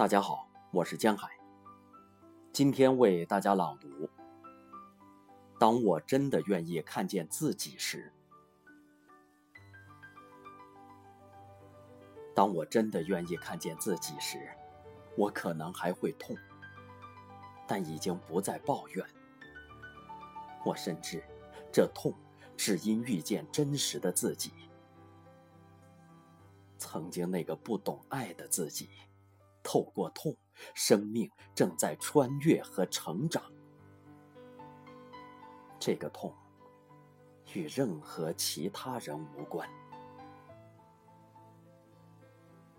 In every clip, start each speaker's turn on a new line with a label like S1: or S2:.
S1: 大家好，我是江海。今天为大家朗读：当我真的愿意看见自己时，当我真的愿意看见自己时，我可能还会痛，但已经不再抱怨。我深知，这痛只因遇见真实的自己，曾经那个不懂爱的自己。透过痛，生命正在穿越和成长。这个痛与任何其他人无关。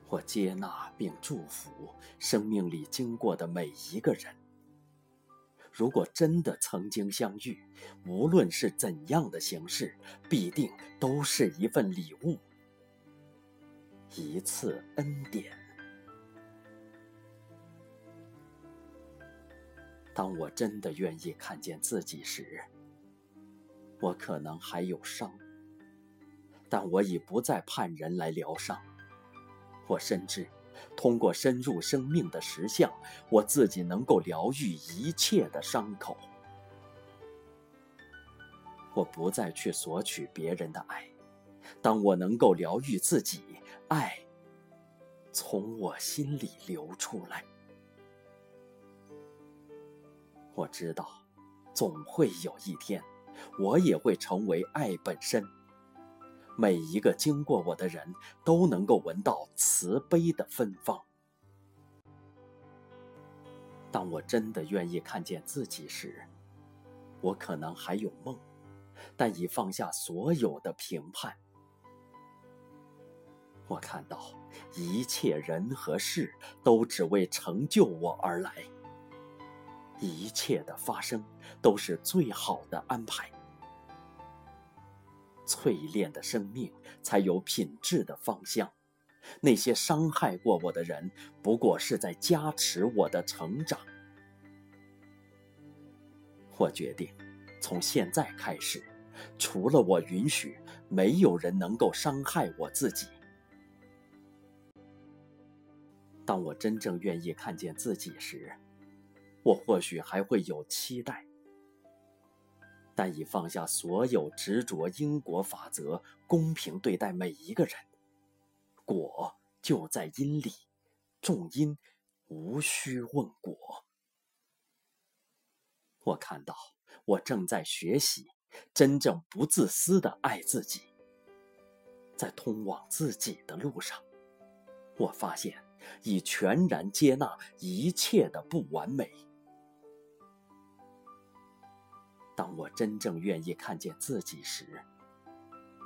S1: 我接纳并祝福生命里经过的每一个人。如果真的曾经相遇，无论是怎样的形式，必定都是一份礼物，一次恩典。当我真的愿意看见自己时，我可能还有伤，但我已不再盼人来疗伤。我深知，通过深入生命的实相，我自己能够疗愈一切的伤口。我不再去索取别人的爱，当我能够疗愈自己，爱从我心里流出来。我知道，总会有一天，我也会成为爱本身。每一个经过我的人都能够闻到慈悲的芬芳。当我真的愿意看见自己时，我可能还有梦，但已放下所有的评判。我看到，一切人和事都只为成就我而来。一切的发生都是最好的安排。淬炼的生命才有品质的方向。那些伤害过我的人，不过是在加持我的成长。我决定，从现在开始，除了我允许，没有人能够伤害我自己。当我真正愿意看见自己时，我或许还会有期待，但已放下所有执着因果法则，公平对待每一个人。果就在因里，种因无需问果。我看到，我正在学习真正不自私的爱自己。在通往自己的路上，我发现已全然接纳一切的不完美。当我真正愿意看见自己时，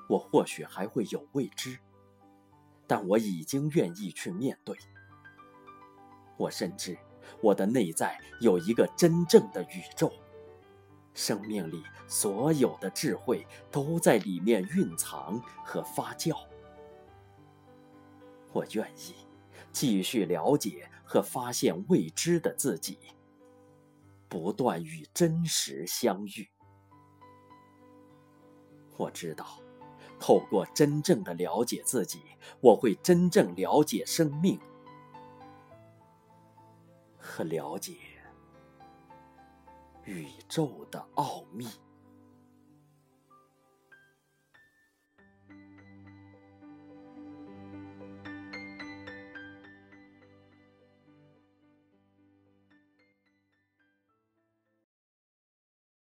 S1: 我或许还会有未知，但我已经愿意去面对。我深知，我的内在有一个真正的宇宙，生命里所有的智慧都在里面蕴藏和发酵。我愿意继续了解和发现未知的自己。不断与真实相遇，我知道，透过真正的了解自己，我会真正了解生命和了解宇宙的奥秘。